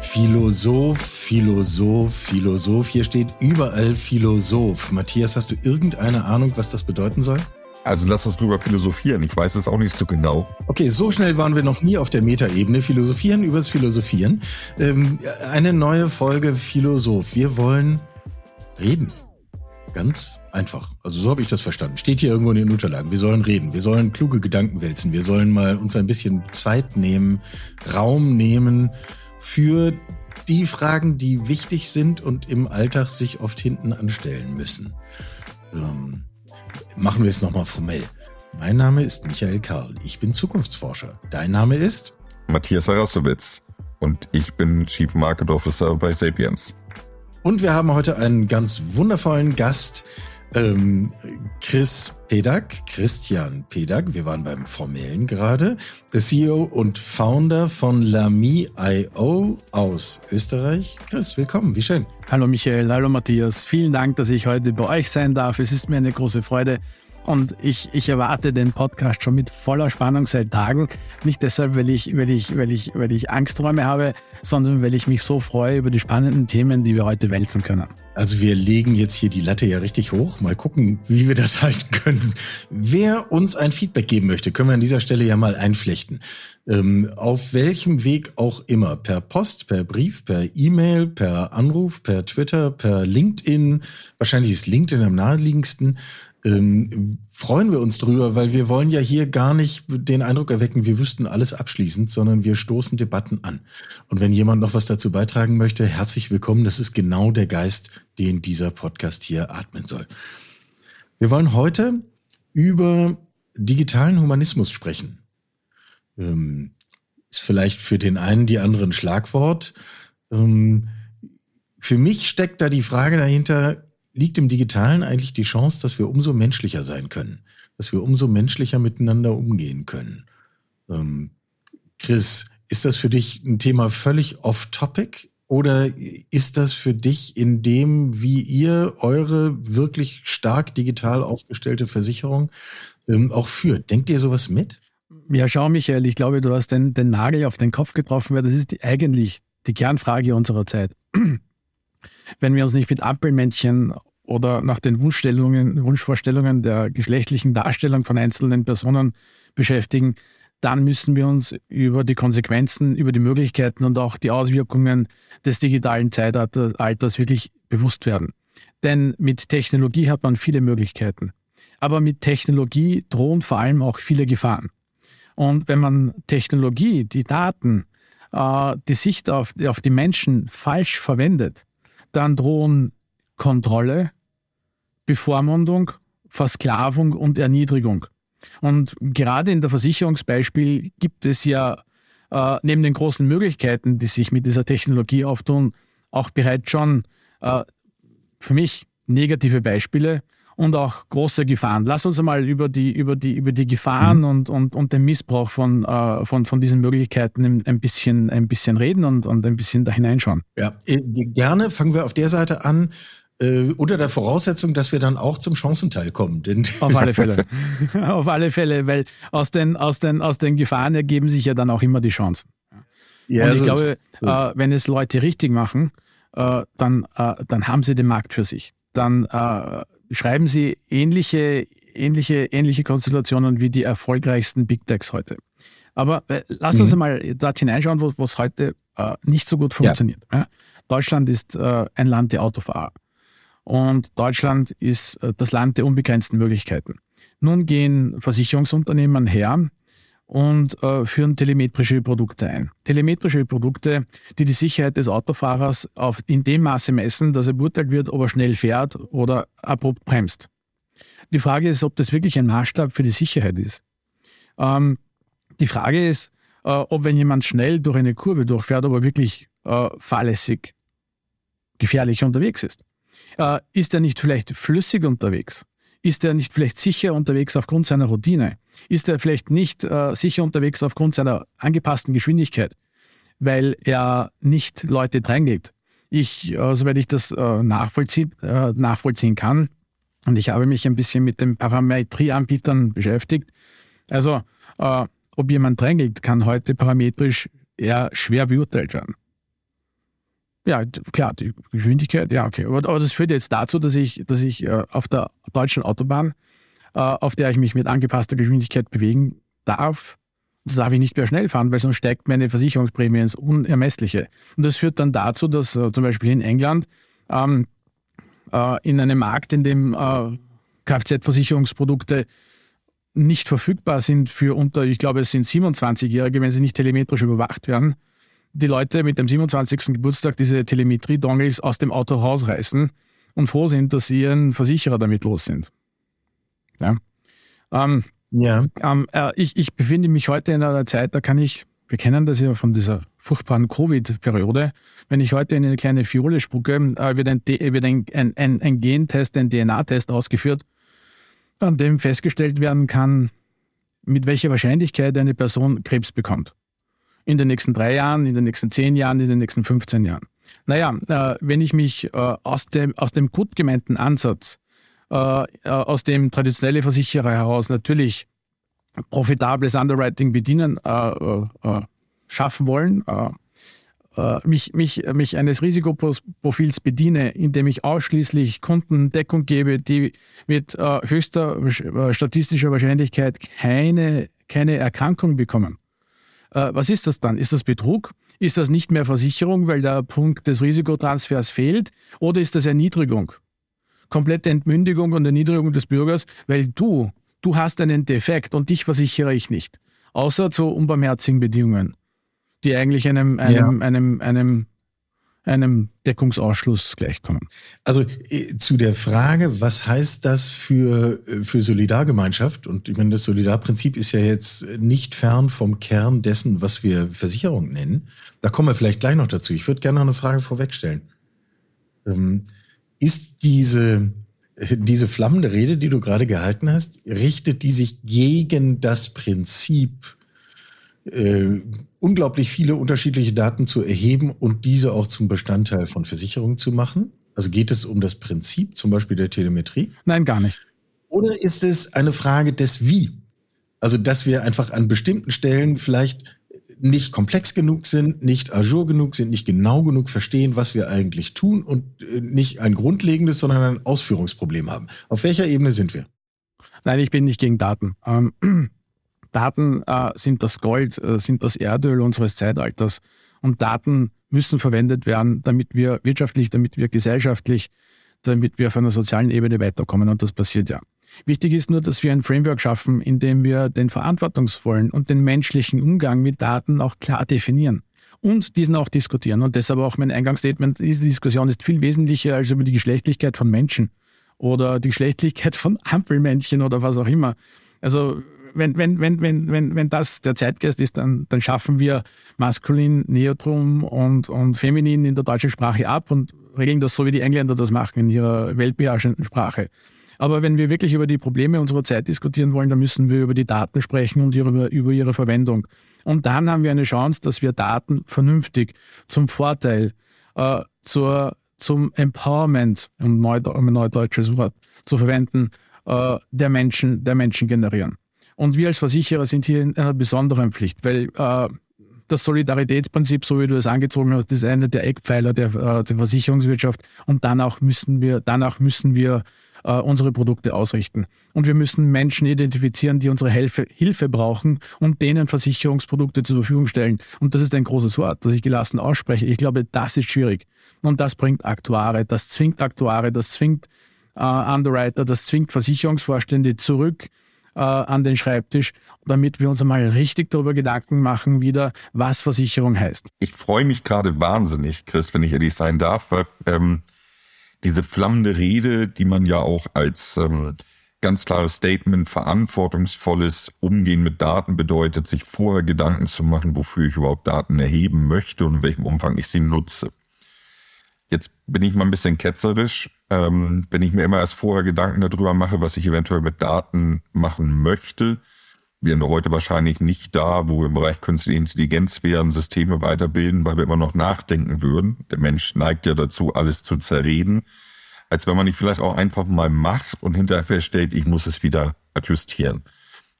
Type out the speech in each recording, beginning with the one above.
Philosoph, Philosoph, Philosoph. Hier steht überall Philosoph. Matthias, hast du irgendeine Ahnung, was das bedeuten soll? Also lass uns drüber philosophieren. Ich weiß es auch nicht so genau. Okay, so schnell waren wir noch nie auf der Metaebene. Philosophieren übers Philosophieren. Ähm, eine neue Folge Philosoph. Wir wollen reden. Ganz einfach. Also so habe ich das verstanden. Steht hier irgendwo in den Unterlagen. Wir sollen reden. Wir sollen kluge Gedanken wälzen. Wir sollen mal uns ein bisschen Zeit nehmen, Raum nehmen für die Fragen, die wichtig sind und im Alltag sich oft hinten anstellen müssen. Ähm, machen wir es nochmal formell. Mein Name ist Michael Karl. Ich bin Zukunftsforscher. Dein Name ist? Matthias Harasowitz. Und ich bin Chief Market Officer bei Sapiens. Und wir haben heute einen ganz wundervollen Gast, ähm, Chris Pedak, Christian Pedak, wir waren beim Formellen gerade, der CEO und Founder von Lami.io aus Österreich. Chris, willkommen, wie schön. Hallo Michael, hallo Matthias, vielen Dank, dass ich heute bei euch sein darf. Es ist mir eine große Freude. Und ich, ich erwarte den Podcast schon mit voller Spannung seit Tagen. Nicht deshalb, weil ich, weil ich, weil ich, weil ich Angstträume habe, sondern weil ich mich so freue über die spannenden Themen, die wir heute wälzen können. Also wir legen jetzt hier die Latte ja richtig hoch. Mal gucken, wie wir das halten können. Wer uns ein Feedback geben möchte, können wir an dieser Stelle ja mal einflechten. Ähm, auf welchem Weg auch immer. Per Post, per Brief, per E-Mail, per Anruf, per Twitter, per LinkedIn. Wahrscheinlich ist LinkedIn am naheliegendsten ähm, freuen wir uns drüber, weil wir wollen ja hier gar nicht den Eindruck erwecken, wir wüssten alles abschließend, sondern wir stoßen Debatten an. Und wenn jemand noch was dazu beitragen möchte, herzlich willkommen. Das ist genau der Geist, den dieser Podcast hier atmen soll. Wir wollen heute über digitalen Humanismus sprechen. Ähm, ist vielleicht für den einen die anderen Schlagwort. Ähm, für mich steckt da die Frage dahinter, liegt im Digitalen eigentlich die Chance, dass wir umso menschlicher sein können, dass wir umso menschlicher miteinander umgehen können. Ähm, Chris, ist das für dich ein Thema völlig off-topic oder ist das für dich in dem, wie ihr eure wirklich stark digital aufgestellte Versicherung ähm, auch führt? Denkt ihr sowas mit? Ja, schau, Michael, ich glaube, du hast den, den Nagel auf den Kopf getroffen, weil das ist die, eigentlich die Kernfrage unserer Zeit wenn wir uns nicht mit Ampelmännchen oder nach den Wunschvorstellungen der geschlechtlichen Darstellung von einzelnen Personen beschäftigen, dann müssen wir uns über die Konsequenzen, über die Möglichkeiten und auch die Auswirkungen des digitalen Zeitalters wirklich bewusst werden. Denn mit Technologie hat man viele Möglichkeiten. Aber mit Technologie drohen vor allem auch viele Gefahren. Und wenn man Technologie, die Daten, äh, die Sicht auf, auf die Menschen falsch verwendet, dann drohen Kontrolle, Bevormundung, Versklavung und Erniedrigung. Und gerade in der Versicherungsbeispiel gibt es ja äh, neben den großen Möglichkeiten, die sich mit dieser Technologie auftun, auch bereits schon äh, für mich negative Beispiele und auch große Gefahren. Lass uns einmal über die, über die, über die Gefahren mhm. und, und, und den Missbrauch von, äh, von, von diesen Möglichkeiten ein bisschen, ein bisschen reden und, und ein bisschen da hineinschauen. Ja, äh, gerne fangen wir auf der Seite an. Äh, unter der Voraussetzung, dass wir dann auch zum Chancenteil kommen. Denn auf alle Fälle. auf alle Fälle, weil aus den, aus, den, aus den Gefahren ergeben sich ja dann auch immer die Chancen. Ja, und ich so glaube, ist, so äh, wenn es Leute richtig machen, äh, dann, äh, dann haben sie den Markt für sich. Dann äh, schreiben Sie ähnliche, ähnliche, ähnliche Konstellationen wie die erfolgreichsten Big Techs heute. Aber äh, lass mhm. uns mal dort hineinschauen, wo es heute nicht so gut funktioniert. Ja. Ja? Deutschland ist ein Land der Autofahrer. Und Deutschland ist äh, das Land der unbegrenzten Möglichkeiten. Nun gehen Versicherungsunternehmen her und äh, führen telemetrische Produkte ein. Telemetrische Produkte, die die Sicherheit des Autofahrers auf, in dem Maße messen, dass er beurteilt wird, ob er schnell fährt oder abrupt bremst. Die Frage ist, ob das wirklich ein Maßstab für die Sicherheit ist. Ähm, die Frage ist, äh, ob wenn jemand schnell durch eine Kurve durchfährt, ob er wirklich äh, fahrlässig gefährlich unterwegs ist. Äh, ist er nicht vielleicht flüssig unterwegs? Ist er nicht vielleicht sicher unterwegs aufgrund seiner Routine? Ist er vielleicht nicht äh, sicher unterwegs aufgrund seiner angepassten Geschwindigkeit, weil er nicht Leute dreinlegt? Ich, äh, soweit ich das äh, nachvollziehen, äh, nachvollziehen kann, und ich habe mich ein bisschen mit den Parametrieanbietern beschäftigt. Also, äh, ob jemand drängt, kann heute parametrisch eher schwer beurteilt werden. Ja, klar, die Geschwindigkeit, ja, okay. Aber, aber, das führt jetzt dazu, dass ich, dass ich äh, auf der deutschen Autobahn, äh, auf der ich mich mit angepasster Geschwindigkeit bewegen darf, darf ich nicht mehr schnell fahren, weil sonst steigt meine Versicherungsprämie ins Unermessliche. Und das führt dann dazu, dass äh, zum Beispiel in England ähm, äh, in einem Markt, in dem äh, Kfz-Versicherungsprodukte nicht verfügbar sind für unter, ich glaube, es sind 27-Jährige, wenn sie nicht telemetrisch überwacht werden, die Leute mit dem 27. Geburtstag diese Telemetrie-Dongles aus dem Auto rausreißen und froh sind, dass sie ihren Versicherer damit los sind. Ja. Ähm, ja. Ähm, äh, ich, ich befinde mich heute in einer Zeit, da kann ich, wir kennen das ja von dieser furchtbaren Covid-Periode, wenn ich heute in eine kleine Fiole spucke, äh, wird, ein, wird ein, ein, ein, ein Gentest, ein DNA-Test ausgeführt, an dem festgestellt werden kann, mit welcher Wahrscheinlichkeit eine Person Krebs bekommt. In den nächsten drei Jahren, in den nächsten zehn Jahren, in den nächsten 15 Jahren. Naja, äh, wenn ich mich äh, aus, dem, aus dem gut gemeinten Ansatz, äh, äh aus dem traditionelle Versicherer heraus natürlich profitables Underwriting bedienen, äh, äh, schaffen wollen, mich, mich, mich eines Risikoprofils bediene, indem ich ausschließlich Kunden Deckung gebe, die mit höchster statistischer Wahrscheinlichkeit keine, keine Erkrankung bekommen. Äh, was ist das dann? Ist das Betrug? Ist das nicht mehr Versicherung, weil der Punkt des Risikotransfers fehlt? Oder ist das Erniedrigung? Komplette Entmündigung und Erniedrigung des Bürgers, weil du, du hast einen Defekt und dich versichere ich nicht. Außer zu unbarmherzigen Bedingungen die eigentlich einem, einem, ja. einem, einem, einem Deckungsausschluss gleichkommen. Also äh, zu der Frage, was heißt das für, äh, für Solidargemeinschaft? Und ich meine, das Solidarprinzip ist ja jetzt nicht fern vom Kern dessen, was wir Versicherung nennen. Da kommen wir vielleicht gleich noch dazu. Ich würde gerne noch eine Frage vorwegstellen. Ähm, ist diese, diese flammende Rede, die du gerade gehalten hast, richtet die sich gegen das Prinzip äh, unglaublich viele unterschiedliche Daten zu erheben und diese auch zum Bestandteil von Versicherungen zu machen? Also geht es um das Prinzip zum Beispiel der Telemetrie? Nein, gar nicht. Oder ist es eine Frage des Wie? Also, dass wir einfach an bestimmten Stellen vielleicht nicht komplex genug sind, nicht ajour genug sind, nicht genau genug verstehen, was wir eigentlich tun und äh, nicht ein grundlegendes, sondern ein Ausführungsproblem haben. Auf welcher Ebene sind wir? Nein, ich bin nicht gegen Daten. Ähm, Daten äh, sind das Gold, äh, sind das Erdöl unseres Zeitalters. Und Daten müssen verwendet werden, damit wir wirtschaftlich, damit wir gesellschaftlich, damit wir auf einer sozialen Ebene weiterkommen. Und das passiert ja. Wichtig ist nur, dass wir ein Framework schaffen, in dem wir den verantwortungsvollen und den menschlichen Umgang mit Daten auch klar definieren und diesen auch diskutieren. Und deshalb auch mein Eingangsstatement, diese Diskussion ist viel wesentlicher als über die Geschlechtlichkeit von Menschen oder die Geschlechtlichkeit von Ampelmännchen oder was auch immer. Also wenn, wenn, wenn, wenn, wenn, wenn das der Zeitgeist ist, dann, dann schaffen wir Maskulin, Neutrum und, und Feminin in der deutschen Sprache ab und regeln das so, wie die Engländer das machen in ihrer weltbeherrschenden Sprache. Aber wenn wir wirklich über die Probleme unserer Zeit diskutieren wollen, dann müssen wir über die Daten sprechen und über, über ihre Verwendung. Und dann haben wir eine Chance, dass wir Daten vernünftig zum Vorteil, äh, zur, zum Empowerment, um ein neudeutsches Wort zu verwenden, äh, der, Menschen, der Menschen generieren. Und wir als Versicherer sind hier in einer besonderen Pflicht, weil äh, das Solidaritätsprinzip, so wie du es angezogen hast, ist einer der Eckpfeiler der, äh, der Versicherungswirtschaft. Und danach müssen wir, danach müssen wir äh, unsere Produkte ausrichten. Und wir müssen Menschen identifizieren, die unsere Hilfe, Hilfe brauchen und denen Versicherungsprodukte zur Verfügung stellen. Und das ist ein großes Wort, das ich gelassen ausspreche. Ich glaube, das ist schwierig. Und das bringt Aktuare, das zwingt Aktuare, das zwingt äh, Underwriter, das zwingt Versicherungsvorstände zurück äh, an den Schreibtisch, damit wir uns einmal richtig darüber Gedanken machen, wieder, was Versicherung heißt. Ich freue mich gerade wahnsinnig, Chris, wenn ich ehrlich sein darf, weil ähm, diese flammende Rede, die man ja auch als ähm, ganz klares Statement, verantwortungsvolles Umgehen mit Daten bedeutet, sich vorher Gedanken zu machen, wofür ich überhaupt Daten erheben möchte und in welchem Umfang ich sie nutze. Jetzt bin ich mal ein bisschen ketzerisch, ähm, wenn ich mir immer erst vorher Gedanken darüber mache, was ich eventuell mit Daten machen möchte. Wir sind heute wahrscheinlich nicht da, wo wir im Bereich künstliche Intelligenz wären, Systeme weiterbilden, weil wir immer noch nachdenken würden. Der Mensch neigt ja dazu, alles zu zerreden, als wenn man nicht vielleicht auch einfach mal macht und hinterher feststellt, ich muss es wieder adjustieren.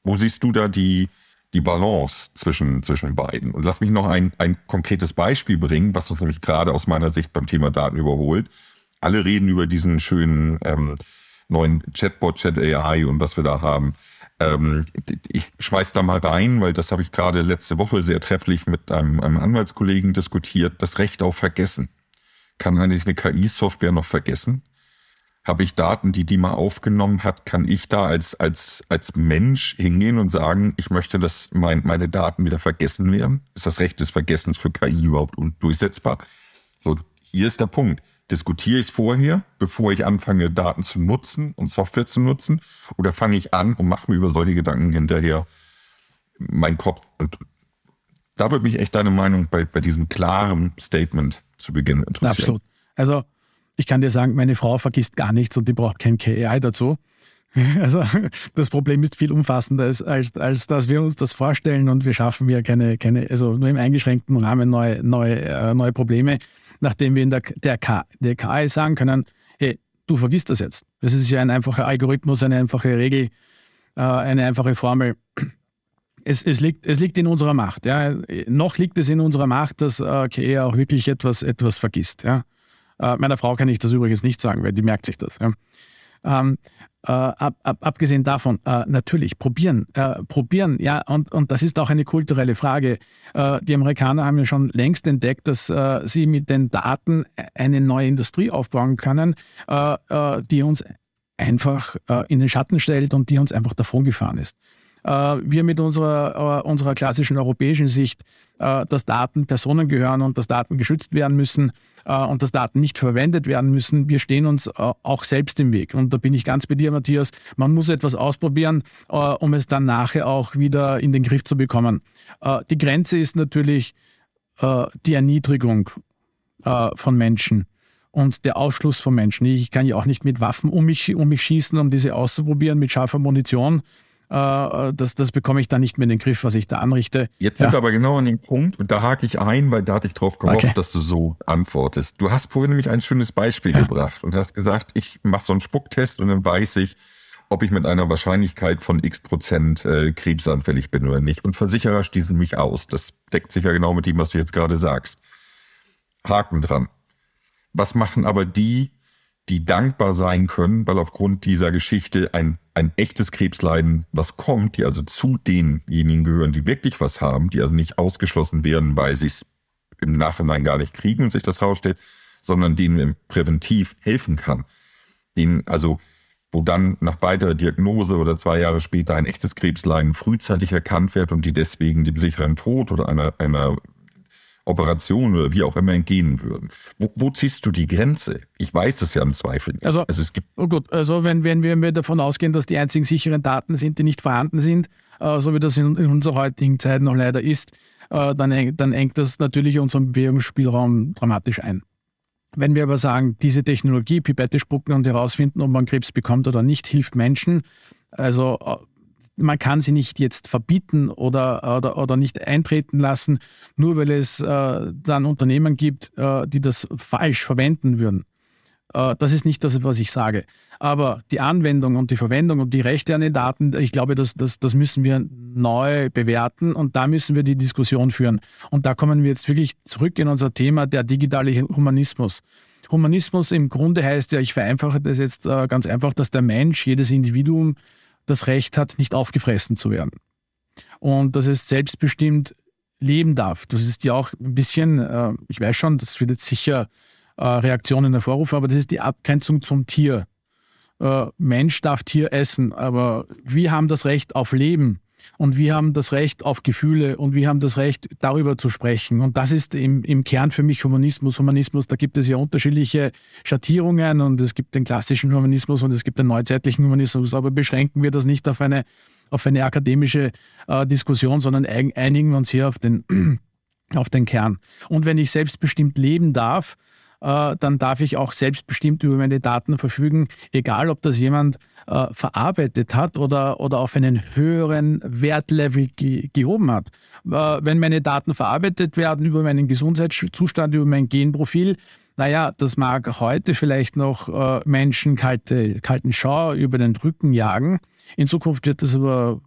Wo siehst du da die, die Balance zwischen, zwischen beiden. Und lass mich noch ein, ein konkretes Beispiel bringen, was uns nämlich gerade aus meiner Sicht beim Thema Daten überholt. Alle reden über diesen schönen ähm, neuen Chatbot, Chat AI und was wir da haben. Ähm, ich schmeiß da mal rein, weil das habe ich gerade letzte Woche sehr trefflich mit einem, einem Anwaltskollegen diskutiert. Das Recht auf Vergessen. Kann eigentlich eine KI-Software noch vergessen? Habe ich Daten, die die mal aufgenommen hat, kann ich da als, als, als Mensch hingehen und sagen, ich möchte, dass mein, meine Daten wieder vergessen werden? Ist das Recht des Vergessens für KI überhaupt undurchsetzbar? So, hier ist der Punkt. Diskutiere ich es vorher, bevor ich anfange, Daten zu nutzen und Software zu nutzen? Oder fange ich an und mache mir über solche Gedanken hinterher meinen Kopf? Und da würde mich echt deine Meinung bei, bei diesem klaren Statement zu Beginn interessieren. Absolut. Also ich kann dir sagen, meine Frau vergisst gar nichts und die braucht kein KI dazu. Also das Problem ist viel umfassender, als, als, als dass wir uns das vorstellen und wir schaffen ja keine, keine also nur im eingeschränkten Rahmen neue, neue, äh, neue Probleme, nachdem wir in der, der, K, der KI sagen können, hey, du vergisst das jetzt. Das ist ja ein einfacher Algorithmus, eine einfache Regel, äh, eine einfache Formel. Es, es, liegt, es liegt in unserer Macht. Ja. Noch liegt es in unserer Macht, dass äh, KI auch wirklich etwas, etwas vergisst. Ja. Äh, meiner Frau kann ich das übrigens nicht sagen, weil die merkt sich das. Ja. Ähm, äh, ab, ab, abgesehen davon, äh, natürlich, probieren, äh, probieren, ja, und, und das ist auch eine kulturelle Frage. Äh, die Amerikaner haben ja schon längst entdeckt, dass äh, sie mit den Daten eine neue Industrie aufbauen können, die uns einfach in den Schatten stellt und die uns einfach davongefahren ist. Wir mit unserer, unserer klassischen europäischen Sicht äh, dass Daten Personen gehören und dass Daten geschützt werden müssen äh, und dass Daten nicht verwendet werden müssen. Wir stehen uns äh, auch selbst im Weg. Und da bin ich ganz bei dir, Matthias. Man muss etwas ausprobieren, um es dann nachher auch wieder in den Griff zu bekommen. Die Grenze ist natürlich die Erniedrigung von Menschen und der Ausschluss von Menschen. Ich kann ja auch nicht mit Waffen um mich, um mich schießen, um diese auszuprobieren mit scharfer Munition. Äh, das, das bekomme ich dann nicht mehr in den Griff, was ich da anrichte. Jetzt sind ja. wir aber genau an dem Punkt und da hake ich ein, weil da hatte ich drauf gehofft, okay. dass du so antwortest. Du hast vorhin nämlich ein schönes Beispiel ja. gebracht und hast gesagt, ich mache so einen Spucktest und dann weiß ich, ob ich mit einer Wahrscheinlichkeit von x Prozent äh, krebsanfällig bin oder nicht. Und Versicherer schließen mich aus. Das deckt sich ja genau mit dem, was du jetzt gerade sagst. Haken dran. Was machen aber die, die dankbar sein können, weil aufgrund dieser Geschichte ein, ein echtes Krebsleiden, was kommt, die also zu denjenigen gehören, die wirklich was haben, die also nicht ausgeschlossen werden, weil sie es im Nachhinein gar nicht kriegen und sich das rausstellt, sondern denen präventiv helfen kann. Denen, also, wo dann nach weiterer Diagnose oder zwei Jahre später ein echtes Krebsleiden frühzeitig erkannt wird und die deswegen dem sicheren Tod oder einer, einer Operation oder wie auch immer entgehen würden. Wo, wo ziehst du die Grenze? Ich weiß es ja im Zweifel nicht. Also, also es gibt oh gut, also wenn, wenn wir davon ausgehen, dass die einzigen sicheren Daten sind, die nicht vorhanden sind, äh, so wie das in, in, unserer heutigen Zeit noch leider ist, äh, dann, dann engt das natürlich unseren Bewegungsspielraum dramatisch ein. Wenn wir aber sagen, diese Technologie, Pipette spucken und herausfinden, ob man Krebs bekommt oder nicht, hilft Menschen, also äh, man kann sie nicht jetzt verbieten oder, oder, oder nicht eintreten lassen, nur weil es äh, dann Unternehmen gibt, äh, die das falsch verwenden würden. Äh, das ist nicht das, was ich sage. Aber die Anwendung und die Verwendung und die Rechte an den Daten, ich glaube, das, das, das müssen wir neu bewerten und da müssen wir die Diskussion führen. Und da kommen wir jetzt wirklich zurück in unser Thema, der digitale Humanismus. Humanismus im Grunde heißt ja, ich vereinfache das jetzt äh, ganz einfach, dass der Mensch, jedes Individuum das Recht hat, nicht aufgefressen zu werden. Und dass es selbstbestimmt leben darf. Das ist ja auch ein bisschen, äh, ich weiß schon, das wird jetzt sicher äh, Reaktionen hervorrufen, aber das ist die Abgrenzung zum Tier. Äh, Mensch darf Tier essen, aber wir haben das Recht auf Leben und wir haben das Recht auf Gefühle und wir haben das Recht, darüber zu sprechen. Und das ist im, im Kern für mich Humanismus. Humanismus, da gibt es ja unterschiedliche Schattierungen und es gibt den klassischen Humanismus und es gibt den neuzeitlichen Humanismus, aber beschränken wir das nicht auf eine, auf eine akademische äh, Diskussion, sondern einigen wir uns hier auf den, auf den Kern. Und wenn ich selbstbestimmt leben darf, äh, dann darf ich auch selbstbestimmt über meine Daten verfügen, egal ob das jemand äh, verarbeitet hat oder, oder auf einen höheren Wertlevel ge gehoben hat. Äh, wenn meine Daten verarbeitet werden über meinen Gesundheitszustand, über mein Genprofil, naja, das mag heute vielleicht noch äh, Menschen kalte, kalten Schauer über den Rücken jagen. In Zukunft wird das aber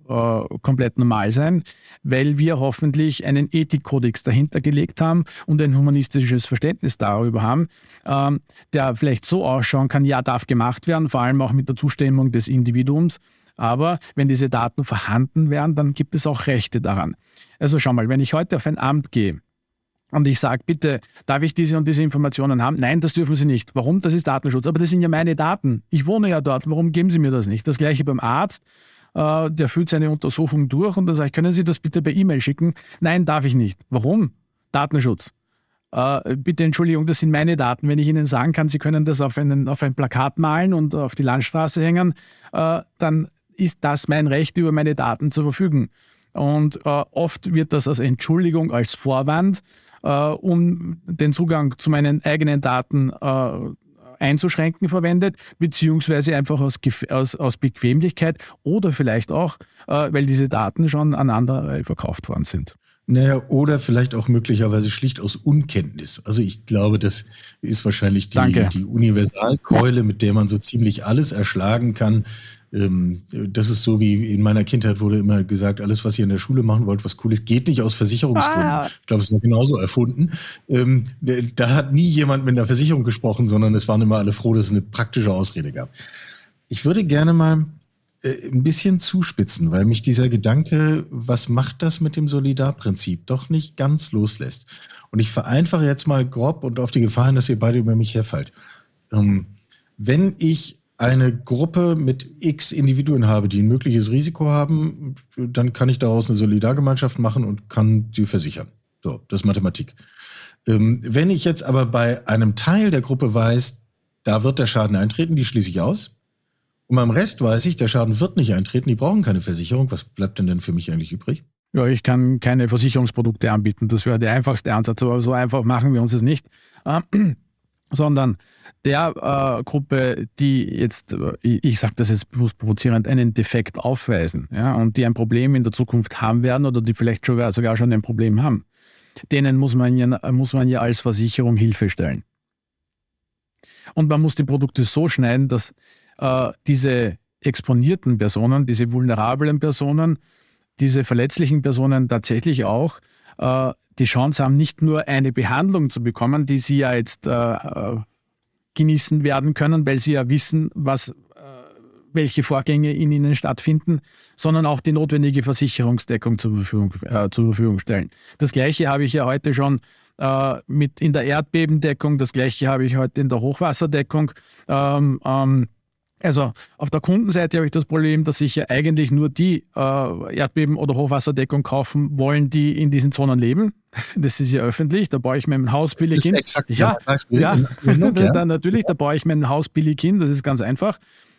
äh, komplett normal sein, weil wir hoffentlich einen Ethikkodex dahinter gelegt haben und ein humanistisches Verständnis darüber haben, ähm, der vielleicht so ausschauen kann, ja, darf gemacht werden, vor allem auch mit der Zustimmung des Individuums. Aber wenn diese Daten vorhanden wären, dann gibt es auch Rechte daran. Also schau mal, wenn ich heute auf ein Amt gehe, und ich sage, bitte, darf ich diese und diese Informationen haben? Nein, das dürfen Sie nicht. Warum? Das ist Datenschutz. Aber das sind ja meine Daten. Ich wohne ja dort. Warum geben Sie mir das nicht? Das gleiche beim Arzt. Äh, der führt seine Untersuchung durch und dann sage ich, können Sie das bitte per E-Mail schicken? Nein, darf ich nicht. Warum? Datenschutz. Äh, bitte Entschuldigung, das sind meine Daten. Wenn ich Ihnen sagen kann, Sie können das auf, einen, auf ein Plakat malen und auf die Landstraße hängen, äh, dann ist das mein Recht, über meine Daten zu verfügen. Und oft wird das als Entschuldigung, als Vorwand, äh, um den Zugang zu meinen eigenen Daten äh, einzuschränken verwendet, beziehungsweise einfach aus, aus, aus Bequemlichkeit oder vielleicht auch, äh, weil diese Daten schon an andere verkauft worden sind. Naja, oder vielleicht auch möglicherweise schlicht aus Unkenntnis. Also ich glaube, das ist wahrscheinlich die, die Universalkeule, mit der man so ziemlich alles erschlagen kann, ähm, das ist so wie in meiner Kindheit wurde immer gesagt, alles, was ihr in der Schule machen wollt, was cool ist, geht nicht aus Versicherungsgründen. Ah. Ich glaube, es ist genauso erfunden. Ähm, da hat nie jemand mit einer Versicherung gesprochen, sondern es waren immer alle froh, dass es eine praktische Ausrede gab. Ich würde gerne mal äh, ein bisschen zuspitzen, weil mich dieser Gedanke, was macht das mit dem Solidarprinzip, doch nicht ganz loslässt. Und ich vereinfache jetzt mal grob und auf die Gefahren, dass ihr beide über mich herfallt. Ähm, wenn ich eine Gruppe mit x Individuen habe, die ein mögliches Risiko haben, dann kann ich daraus eine Solidargemeinschaft machen und kann sie versichern. So, das ist Mathematik. Ähm, wenn ich jetzt aber bei einem Teil der Gruppe weiß, da wird der Schaden eintreten, die schließe ich aus. Und beim Rest weiß ich, der Schaden wird nicht eintreten, die brauchen keine Versicherung. Was bleibt denn denn für mich eigentlich übrig? Ja, ich kann keine Versicherungsprodukte anbieten. Das wäre der einfachste Ansatz, aber so einfach machen wir uns es nicht. Ähm, sondern der äh, Gruppe, die jetzt, äh, ich sage das jetzt bewusst provozierend, einen Defekt aufweisen ja, und die ein Problem in der Zukunft haben werden oder die vielleicht schon, sogar schon ein Problem haben, denen muss man, ja, muss man ja als Versicherung Hilfe stellen. Und man muss die Produkte so schneiden, dass äh, diese exponierten Personen, diese vulnerablen Personen, diese verletzlichen Personen tatsächlich auch äh, die Chance haben, nicht nur eine Behandlung zu bekommen, die sie ja jetzt äh, äh, genießen werden können, weil sie ja wissen, was, äh, welche Vorgänge in ihnen stattfinden, sondern auch die notwendige Versicherungsdeckung zur Verfügung, äh, zur Verfügung stellen. Das Gleiche habe ich ja heute schon äh, mit in der Erdbebendeckung, das Gleiche habe ich heute in der Hochwasserdeckung. Ähm, ähm, also auf der Kundenseite habe ich das Problem, dass sich ja eigentlich nur die äh, Erdbeben- oder Hochwasserdeckung kaufen wollen, die in diesen Zonen leben. Das ist ja öffentlich. Da baue ich mir ein Haus billig hin. Exakt ja, ja, ja. da, natürlich, da baue ich mir ein Haus billig hin. Das ist ganz einfach.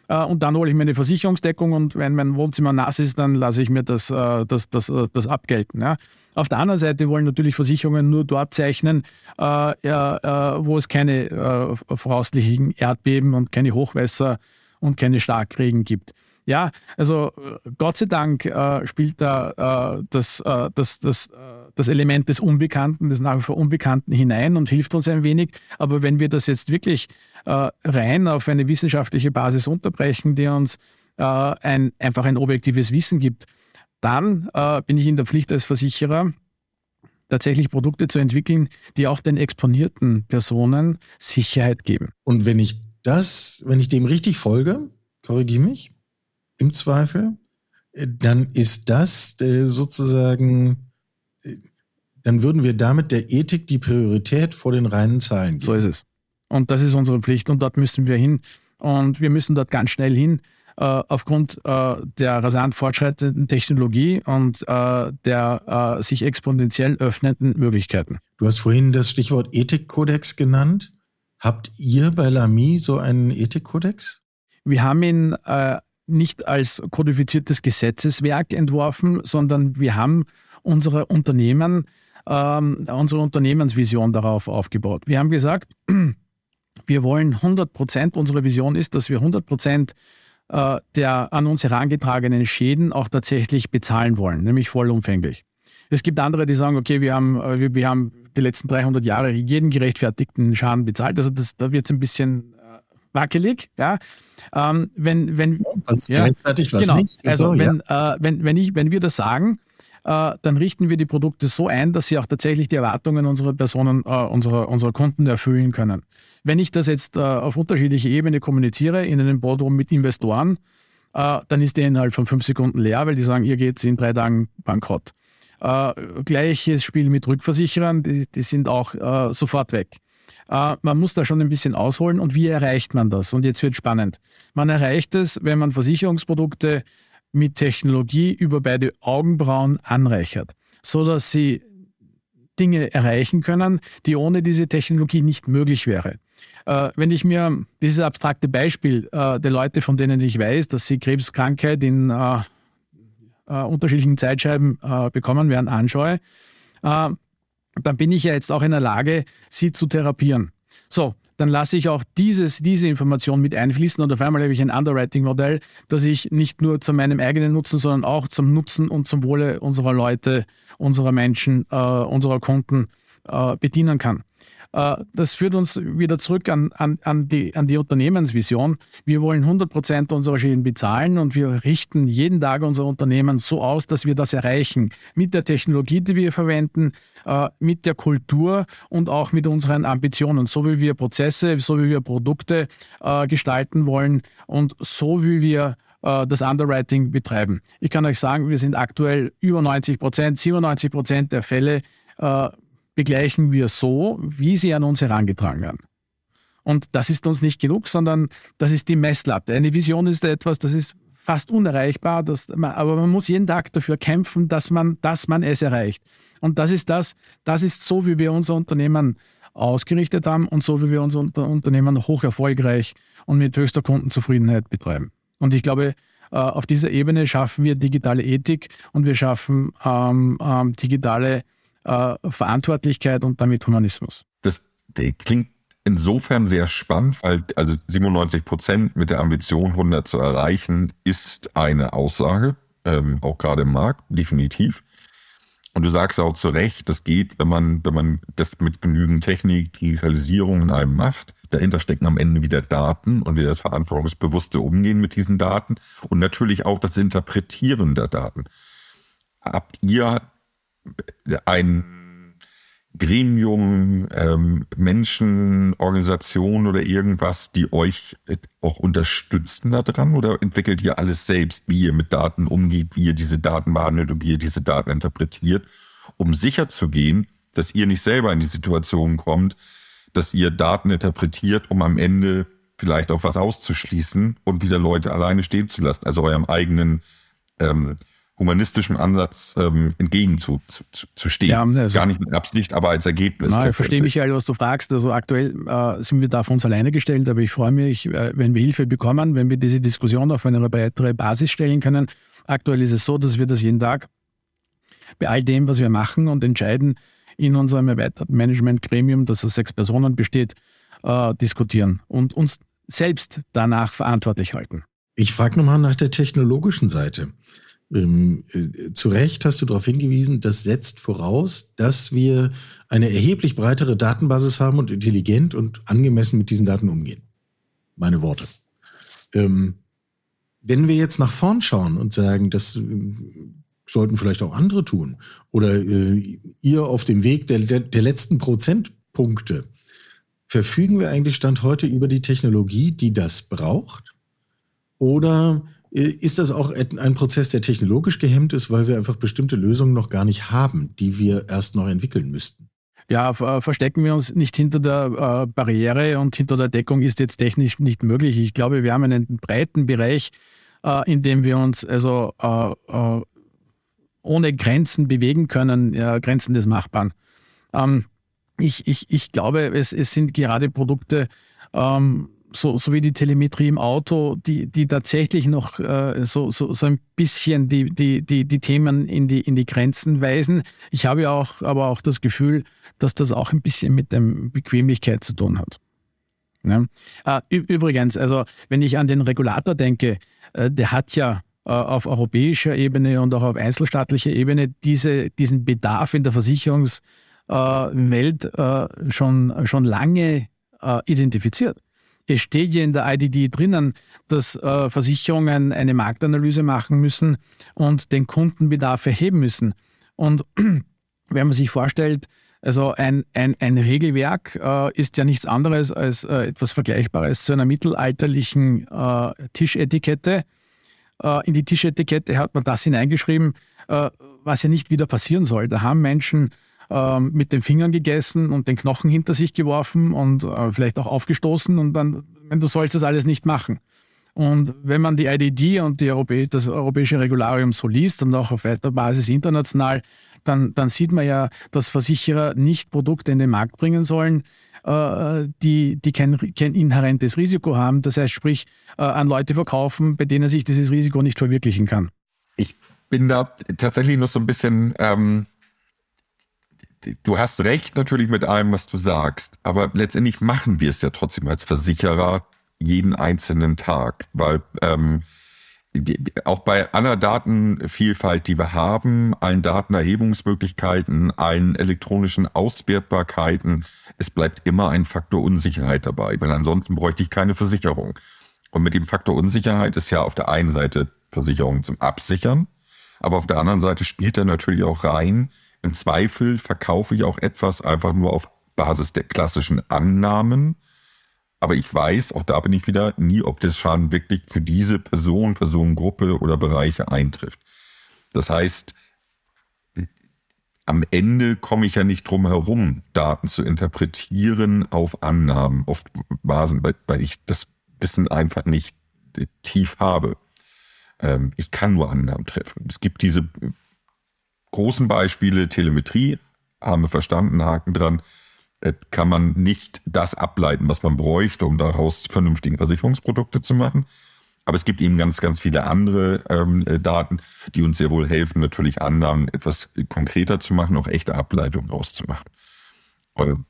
Äh, und dann hole ich mir eine Versicherungsdeckung und wenn mein Wohnzimmer nass ist, dann lasse ich mir das, äh, das, das, äh, das abgelten. Ja. Auf der anderen Seite wollen natürlich Versicherungen nur dort zeichnen, äh, äh, wo es keine äh, voraussichtlichen Erdbeben und keine Hochwässer gibt und keine Starkregen gibt. Ja, also äh, Gott sei Dank äh, spielt da äh, das, äh, das, das, äh, das Element des Unbekannten, des nach wie vor Unbekannten hinein und hilft uns ein wenig. Aber wenn wir das jetzt wirklich äh, rein auf eine wissenschaftliche Basis unterbrechen, die uns ein, einfach ein objektives Wissen gibt, dann bin ich in der Pflicht als Versicherer, tatsächlich Produkte zu entwickeln, die auch den exponierten Personen Sicherheit geben. Und wenn ich das, wenn ich dem richtig folge, korrigiere mich, im Zweifel, äh, dann ist das äh, sozusagen, äh, dann würden wir damit der Ethik die Priorität vor den reinen Zahlen geben. So ist es. Und das ist unsere Pflicht und dort müssen wir hin. Und wir müssen dort ganz schnell hin, aufgrund der rasant fortschreitenden Technologie und der sich exponentiell öffnenden Möglichkeiten. Du hast vorhin das Stichwort Ethikkodex genannt. Habt ihr bei Lamy so einen Ethikkodex? Wir haben ihn äh, nicht als kodifiziertes Gesetzeswerk entworfen, sondern wir haben unsere Unternehmen, ähm, unsere Unternehmensvision darauf aufgebaut. Wir haben gesagt, wir wollen 100 Prozent, unsere Vision ist, dass wir 100 Prozent äh, der an uns herangetragenen Schäden auch tatsächlich bezahlen wollen, nämlich vollumfänglich. Es gibt andere, die sagen, okay, wir haben, äh, wir, wir haben die letzten 300 Jahre jeden gerechtfertigten Schaden bezahlt. Also das, da wird es ein bisschen äh, wackelig. Ja? Ähm, wenn, wenn, was ja, gerechtfertigt, was genau, nicht? Also so, wenn, ja. äh, wenn, wenn, ich, wenn wir das sagen, äh, dann richten wir die Produkte so ein, dass sie auch tatsächlich die Erwartungen unserer Personen, äh, unserer, unserer Kunden erfüllen können. Wenn ich das jetzt äh, auf unterschiedliche Ebene kommuniziere, in einem Boardroom mit Investoren, äh, dann ist der innerhalb von fünf Sekunden leer, weil die sagen, ihr geht in drei Tagen bankrott. Äh, gleiches Spiel mit Rückversicherern, die, die sind auch äh, sofort weg. Äh, man muss da schon ein bisschen ausholen und wie erreicht man das? Und jetzt wird spannend. Man erreicht es, wenn man Versicherungsprodukte mit Technologie über beide Augenbrauen anreichert, so dass sie Dinge erreichen können, die ohne diese Technologie nicht möglich wäre. Äh, wenn ich mir dieses abstrakte Beispiel äh, der Leute, von denen ich weiß, dass sie Krebskrankheit in äh, äh unterschiedlichen Zeitscheiben äh, bekommen werden, anschaue, äh, dann bin ich ja jetzt auch in der Lage, sie zu therapieren. So, dann lasse ich auch dieses, diese Information mit einfließen und auf einmal habe ich ein Underwriting-Modell, das ich nicht nur zu meinem eigenen Nutzen, sondern auch zum Nutzen und zum Wohle unserer Leute, unserer Menschen, äh, unserer Kunden äh, bedienen kann. Äh, das führt uns wieder zurück an, an, an, die, an die Unternehmensvision. Wir wollen 100 Prozent unserer Schäden bezahlen und wir richten jeden Tag unser Unternehmen so aus, dass wir das erreichen. Mit der Technologie, die wir verwenden, äh, mit der Kultur und auch mit unseren Ambitionen. So wie wir Prozesse, so wie wir Produkte äh, gestalten wollen und so wie wir das Underwriting betreiben. Ich kann euch sagen, wir sind aktuell über 90 Prozent, 97 Prozent der Fälle begleichen wir so, wie sie an uns herangetragen werden. Und das ist uns nicht genug, sondern das ist die Messlatte. Eine Vision ist etwas, das ist fast unerreichbar, das, aber man muss jeden Tag dafür kämpfen, dass man, dass man es erreicht. Und das ist das, das ist so, wie wir unser Unternehmen ausgerichtet haben und so, wie wir unser Unternehmen hoch erfolgreich und mit höchster Kundenzufriedenheit betreiben. Und ich glaube, äh, auf dieser Ebene schaffen wir digitale Ethik und wir schaffen ähm, ähm, digitale äh, Verantwortlichkeit und damit Humanismus. Das klingt insofern sehr spannend, weil also 97 Prozent mit der Ambition 100 zu erreichen, ist eine Aussage, ähm, auch gerade im Markt, definitiv. Und du sagst auch zu Recht, das geht, wenn man, wenn man das mit genügend Technik, Digitalisierung in einem macht. Dahinter stecken am Ende wieder Daten und wieder das verantwortungsbewusste Umgehen mit diesen Daten und natürlich auch das Interpretieren der Daten. Habt ihr ein Gremium, ähm, Menschen, Organisation oder irgendwas, die euch auch unterstützen daran oder entwickelt ihr alles selbst, wie ihr mit Daten umgeht, wie ihr diese Daten behandelt und wie ihr diese Daten interpretiert, um sicherzugehen, dass ihr nicht selber in die Situation kommt, dass ihr Daten interpretiert, um am Ende vielleicht auch was auszuschließen und wieder Leute alleine stehen zu lassen, also eurem eigenen ähm, humanistischen Ansatz ähm, entgegenzustehen. Ja, also, Gar nicht mit Absicht, aber als Ergebnis. Na, ich verstehe Michael, was du fragst. Also aktuell äh, sind wir da auf uns alleine gestellt, aber ich freue mich, äh, wenn wir Hilfe bekommen, wenn wir diese Diskussion auf eine breitere Basis stellen können. Aktuell ist es so, dass wir das jeden Tag bei all dem, was wir machen und entscheiden, in unserem erweiterten Management-Gremium, das aus sechs Personen besteht, äh, diskutieren und uns selbst danach verantwortlich halten. Ich frage nochmal nach der technologischen Seite. Ähm, äh, zu Recht hast du darauf hingewiesen, das setzt voraus, dass wir eine erheblich breitere Datenbasis haben und intelligent und angemessen mit diesen Daten umgehen. Meine Worte. Ähm, wenn wir jetzt nach vorn schauen und sagen, das äh, sollten vielleicht auch andere tun, oder äh, ihr auf dem Weg der, der, der letzten Prozentpunkte, verfügen wir eigentlich Stand heute über die Technologie, die das braucht? Oder ist das auch ein Prozess, der technologisch gehemmt ist, weil wir einfach bestimmte Lösungen noch gar nicht haben, die wir erst noch entwickeln müssten? Ja, äh, verstecken wir uns nicht hinter der äh, Barriere und hinter der Deckung ist jetzt technisch nicht möglich. Ich glaube, wir haben einen breiten Bereich, in dem wir uns also ohne Grenzen bewegen können, Grenzen des Machbaren. Ähm, ich, ich, ich glaube, es, es sind gerade Produkte, ähm, so, so wie die Telemetrie im Auto, die, die tatsächlich noch äh, so, so, so ein bisschen die, die, die, die Themen in die, in die Grenzen weisen. Ich habe ja auch, aber auch das Gefühl, dass das auch ein bisschen mit der Bequemlichkeit zu tun hat. Ja. Äh, übrigens, also wenn ich an den Regulator denke, äh, der hat ja äh, auf europäischer Ebene und auch auf einzelstaatlicher Ebene diese, diesen Bedarf in der Versicherungs- äh, Welt äh, schon, schon lange äh, identifiziert. Es steht ja in der IDD drinnen, dass äh, Versicherungen eine Marktanalyse machen müssen und den Kundenbedarf erheben müssen. Und wenn man sich vorstellt, also ein, ein, ein Regelwerk äh, ist ja nichts anderes als äh, etwas Vergleichbares zu einer mittelalterlichen äh, Tischetikette. Äh, in die Tischetikette hat man das hineingeschrieben, äh, was ja nicht wieder passieren soll. Da haben Menschen ähm, mit den Fingern gegessen und den Knochen hinter sich geworfen und äh, vielleicht auch aufgestoßen und dann, du sollst das alles nicht machen. Und wenn man die IDD und die Europä das europäische Regularium so liest und auch auf weiter Basis international, dann, dann sieht man ja, dass Versicherer nicht Produkte in den Markt bringen sollen, äh, die, die kein, kein inhärentes Risiko haben. Das heißt, sprich, äh, an Leute verkaufen, bei denen sich dieses Risiko nicht verwirklichen kann. Ich bin da tatsächlich noch so ein bisschen, ähm, du hast recht natürlich mit allem, was du sagst, aber letztendlich machen wir es ja trotzdem als Versicherer jeden einzelnen Tag, weil ähm, auch bei aller Datenvielfalt, die wir haben, allen Datenerhebungsmöglichkeiten, allen elektronischen Auswertbarkeiten, es bleibt immer ein Faktor Unsicherheit dabei, weil ansonsten bräuchte ich keine Versicherung. Und mit dem Faktor Unsicherheit ist ja auf der einen Seite Versicherung zum Absichern, aber auf der anderen Seite spielt er natürlich auch rein. Im Zweifel verkaufe ich auch etwas einfach nur auf Basis der klassischen Annahmen aber ich weiß, auch da bin ich wieder, nie, ob das Schaden wirklich für diese Person, Personengruppe oder Bereiche eintrifft. Das heißt, am Ende komme ich ja nicht drum herum, Daten zu interpretieren auf Annahmen, auf Basen, weil, ich das Wissen einfach nicht tief habe. Ähm, ich kann nur Annahmen treffen. Es gibt diese großen Beispiele, Telemetrie, haben wir verstanden, Haken dran. Äh, kann man nicht das ableiten, was man bräuchte, um daraus vernünftige Versicherungsprodukte zu machen. Aber es gibt eben ganz, ganz viele andere ähm, äh, Daten, die uns sehr wohl helfen, natürlich Annahmen etwas konkreter zu machen, auch echte Ableitungen rauszumachen. Und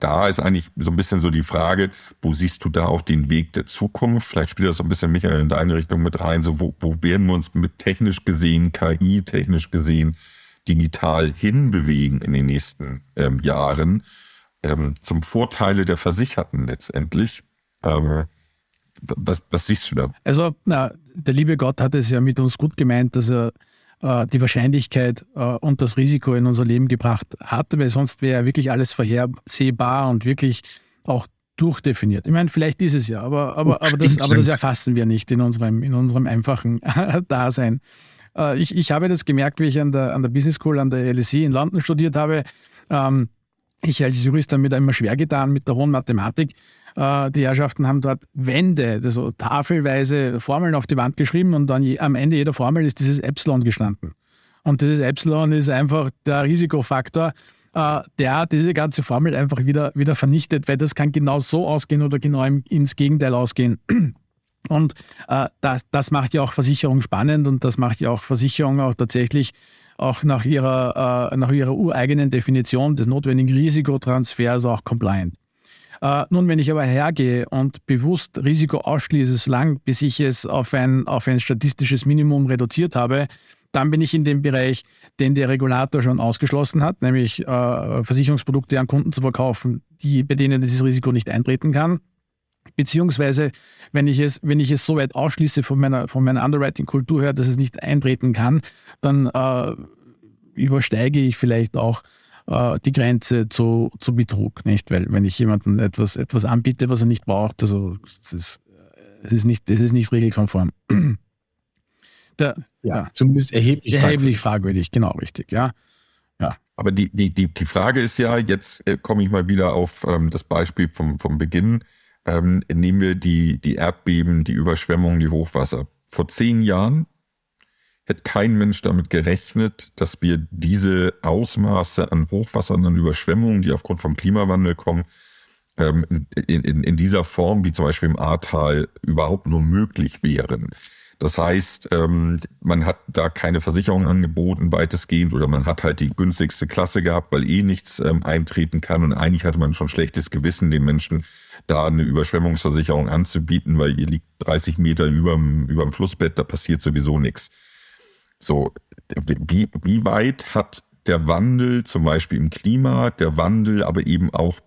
da ist eigentlich so ein bisschen so die Frage, wo siehst du da auch den Weg der Zukunft? Vielleicht spielt das so ein bisschen, Michael, in deine Richtung mit rein. So, wo, wo werden wir uns mit technisch gesehen, KI technisch gesehen, digital hinbewegen in den nächsten ähm, Jahren? ähm, zum Vorteile der Versicherten letztendlich. Ähm, was, was, siehst du da? Also, na, der liebe Gott hat es ja mit uns gut gemeint, dass er äh, die Wahrscheinlichkeit äh, und das Risiko in unser Leben gebracht hat, weil sonst wäre ja wirklich alles vorhersehbar und wirklich auch durchdefiniert. Ich meine, vielleicht ist es ja, aber, aber, aber, das, aber das erfassen wir nicht in unserem, in unserem einfachen Dasein. Äh, ich, ich habe das gemerkt, wie ich an der, an der Business School, an der LSE in London studiert habe. Ähm, ich als Jurist habe mir da immer schwer getan mit der hohen Mathematik. Äh, die Herrschaften haben dort Wände, also tafelweise Formeln auf die Wand geschrieben und dann am Ende jeder Formel ist dieses Epsilon gestanden. Und dieses Epsilon ist einfach der Risikofaktor, äh, der diese ganze Formel einfach wieder, wieder vernichtet, weil das kann genau so ausgehen oder genau ins Gegenteil ausgehen. Und äh, das, das macht ja auch Versicherung spannend und das macht ja auch Versicherung auch tatsächlich auch nach ihrer, äh, nach ihrer ureigenen Definition des notwendigen Risikotransfers auch compliant. Äh, nun, wenn ich aber hergehe und bewusst Risiko ausschließe, solange bis ich es auf ein, auf ein statistisches Minimum reduziert habe, dann bin ich in dem Bereich, den der Regulator schon ausgeschlossen hat, nämlich äh, Versicherungsprodukte an Kunden zu verkaufen, die, bei denen dieses Risiko nicht eintreten kann. Beziehungsweise, wenn ich es, wenn ich es so weit ausschließe von meiner, von meiner Underwriting-Kultur her, dass es nicht eintreten kann, dann äh, übersteige ich vielleicht auch äh, die Grenze zu, zu Betrug, nicht? Weil wenn ich jemandem etwas, etwas anbiete, was er nicht braucht, also es ist, es ist nicht, es ist nicht regelkonform. Der, ja, ja, zumindest erheblich, erheblich fragwürdig. Genau, richtig, ja. Ja. Aber die, die, die, die Frage ist ja, jetzt äh, komme ich mal wieder auf ähm, das Beispiel vom, vom Beginn ähm, nehmen wir die, die Erdbeben, die Überschwemmungen, die Hochwasser. Vor zehn Jahren hätte kein Mensch damit gerechnet, dass wir diese Ausmaße an Hochwassern, an Überschwemmungen, die aufgrund vom Klimawandel kommen, ähm, in, in, in dieser Form, wie zum Beispiel im Ahrtal, überhaupt nur möglich wären. Das heißt, ähm, man hat da keine Versicherung angeboten, weitestgehend, oder man hat halt die günstigste Klasse gehabt, weil eh nichts ähm, eintreten kann. Und eigentlich hatte man schon schlechtes Gewissen, den Menschen da eine Überschwemmungsversicherung anzubieten, weil ihr liegt 30 Meter über dem Flussbett, da passiert sowieso nichts. So, wie, wie weit hat der Wandel zum Beispiel im Klima, der Wandel aber eben auch,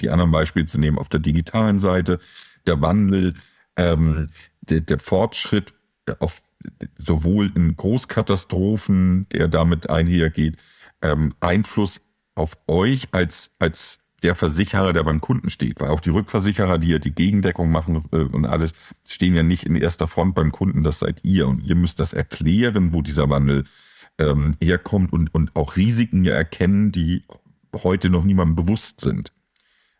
die anderen Beispiele zu nehmen, auf der digitalen Seite, der Wandel, ähm, der, der Fortschritt auf sowohl in Großkatastrophen, der damit einhergeht, ähm, Einfluss auf euch als, als der Versicherer, der beim Kunden steht, weil auch die Rückversicherer, die ja die Gegendeckung machen äh, und alles, stehen ja nicht in erster Front beim Kunden, das seid ihr und ihr müsst das erklären, wo dieser Wandel ähm, herkommt und, und auch Risiken ja erkennen, die heute noch niemandem bewusst sind.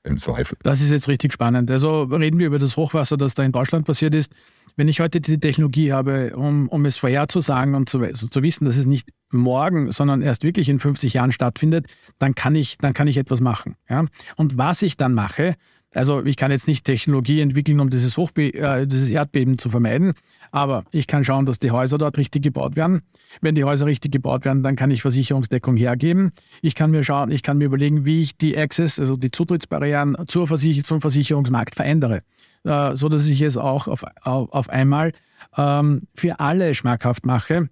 Im Zweifel. Das ist jetzt richtig spannend. Also reden wir über das Hochwasser, das da in Deutschland passiert ist. Wenn ich heute die Technologie habe, um, um es vorherzusagen und zu, also zu wissen, dass es nicht morgen, sondern erst wirklich in 50 Jahren stattfindet, dann kann ich, dann kann ich etwas machen. Ja? Und was ich dann mache, also ich kann jetzt nicht Technologie entwickeln, um dieses, Hochbe äh, dieses Erdbeben zu vermeiden, aber ich kann schauen, dass die Häuser dort richtig gebaut werden. Wenn die Häuser richtig gebaut werden, dann kann ich Versicherungsdeckung hergeben. Ich kann mir schauen, ich kann mir überlegen, wie ich die Access, also die Zutrittsbarrieren zur Versicher zum Versicherungsmarkt verändere äh, so dass ich es auch auf, auf, auf einmal ähm, für alle schmackhaft mache,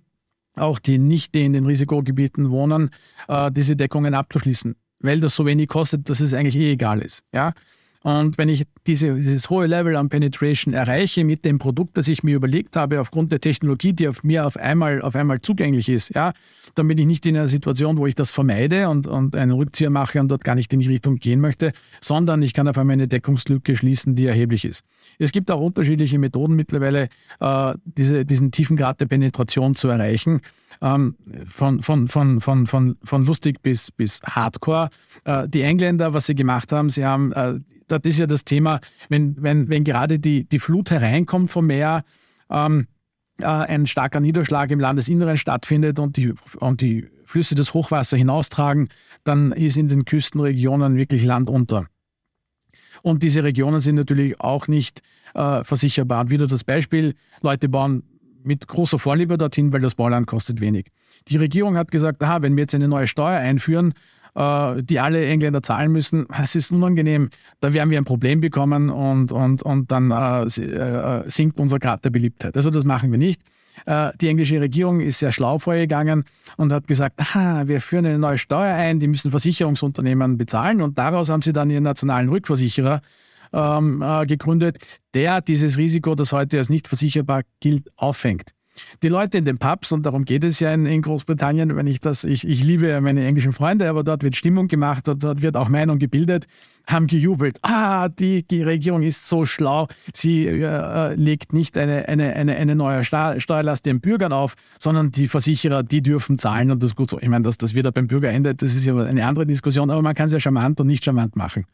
auch die nicht die in den Risikogebieten wohnen, äh, diese Deckungen abzuschließen, weil das so wenig kostet, dass es eigentlich eh egal ist. Ja? Und wenn ich diese, dieses hohe Level an Penetration erreiche mit dem Produkt, das ich mir überlegt habe, aufgrund der Technologie, die auf mir auf einmal, auf einmal zugänglich ist, ja, dann bin ich nicht in einer Situation, wo ich das vermeide und, und einen Rückzieher mache und dort gar nicht in die Richtung gehen möchte, sondern ich kann auf einmal eine Deckungslücke schließen, die erheblich ist. Es gibt auch unterschiedliche Methoden mittlerweile, äh, diese, diesen tiefen Grad der Penetration zu erreichen. Ähm, von, von, von, von, von, von lustig bis, bis hardcore. Äh, die Engländer, was sie gemacht haben, sie haben äh, das ist ja das Thema, wenn, wenn, wenn gerade die, die Flut hereinkommt vom Meer, ähm, äh, ein starker Niederschlag im Landesinneren stattfindet und die, und die Flüsse das Hochwasser hinaustragen, dann ist in den Küstenregionen wirklich Land unter. Und diese Regionen sind natürlich auch nicht äh, versicherbar. Und wieder das Beispiel, Leute bauen mit großer Vorliebe dorthin, weil das Bauland kostet wenig. Die Regierung hat gesagt, aha, wenn wir jetzt eine neue Steuer einführen, äh, die alle Engländer zahlen müssen. Es ist unangenehm. Da werden wir ein Problem bekommen und, und, und dann äh, äh, sinkt unser Grad der Beliebtheit. Also das machen wir nicht. Äh, die englische Regierung ist sehr schlau vorgegangen und hat gesagt, aha, wir führen eine neue Steuer ein, die müssen Versicherungsunternehmen bezahlen und daraus haben sie dann ihren nationalen Rückversicherer ähm, äh, gegründet, der dieses Risiko, das heute als nicht versicherbar gilt, auffängt. Die Leute in den Pubs, und darum geht es ja in, in Großbritannien, wenn ich das, ich, ich liebe meine englischen Freunde, aber dort wird Stimmung gemacht, dort, dort wird auch Meinung gebildet, haben gejubelt. Ah, die, die Regierung ist so schlau, sie äh, legt nicht eine, eine, eine, eine neue Steuerlast den Bürgern auf, sondern die Versicherer, die dürfen zahlen und das ist gut so. Ich meine, dass das wieder beim Bürger endet, das ist ja eine andere Diskussion, aber man kann es ja charmant und nicht charmant machen.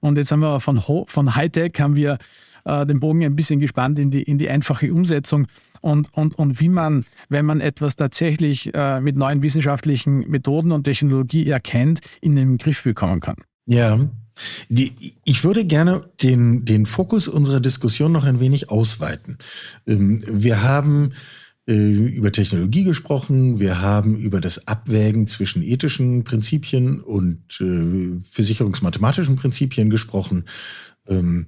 Und jetzt haben wir von, von Hightech haben wir äh, den Bogen ein bisschen gespannt in die, in die einfache Umsetzung und, und, und wie man, wenn man etwas tatsächlich äh, mit neuen wissenschaftlichen Methoden und Technologie erkennt, in den Griff bekommen kann. Ja, die, ich würde gerne den, den Fokus unserer Diskussion noch ein wenig ausweiten. Ähm, wir haben über Technologie gesprochen, wir haben über das Abwägen zwischen ethischen Prinzipien und äh, versicherungsmathematischen Prinzipien gesprochen. Ähm,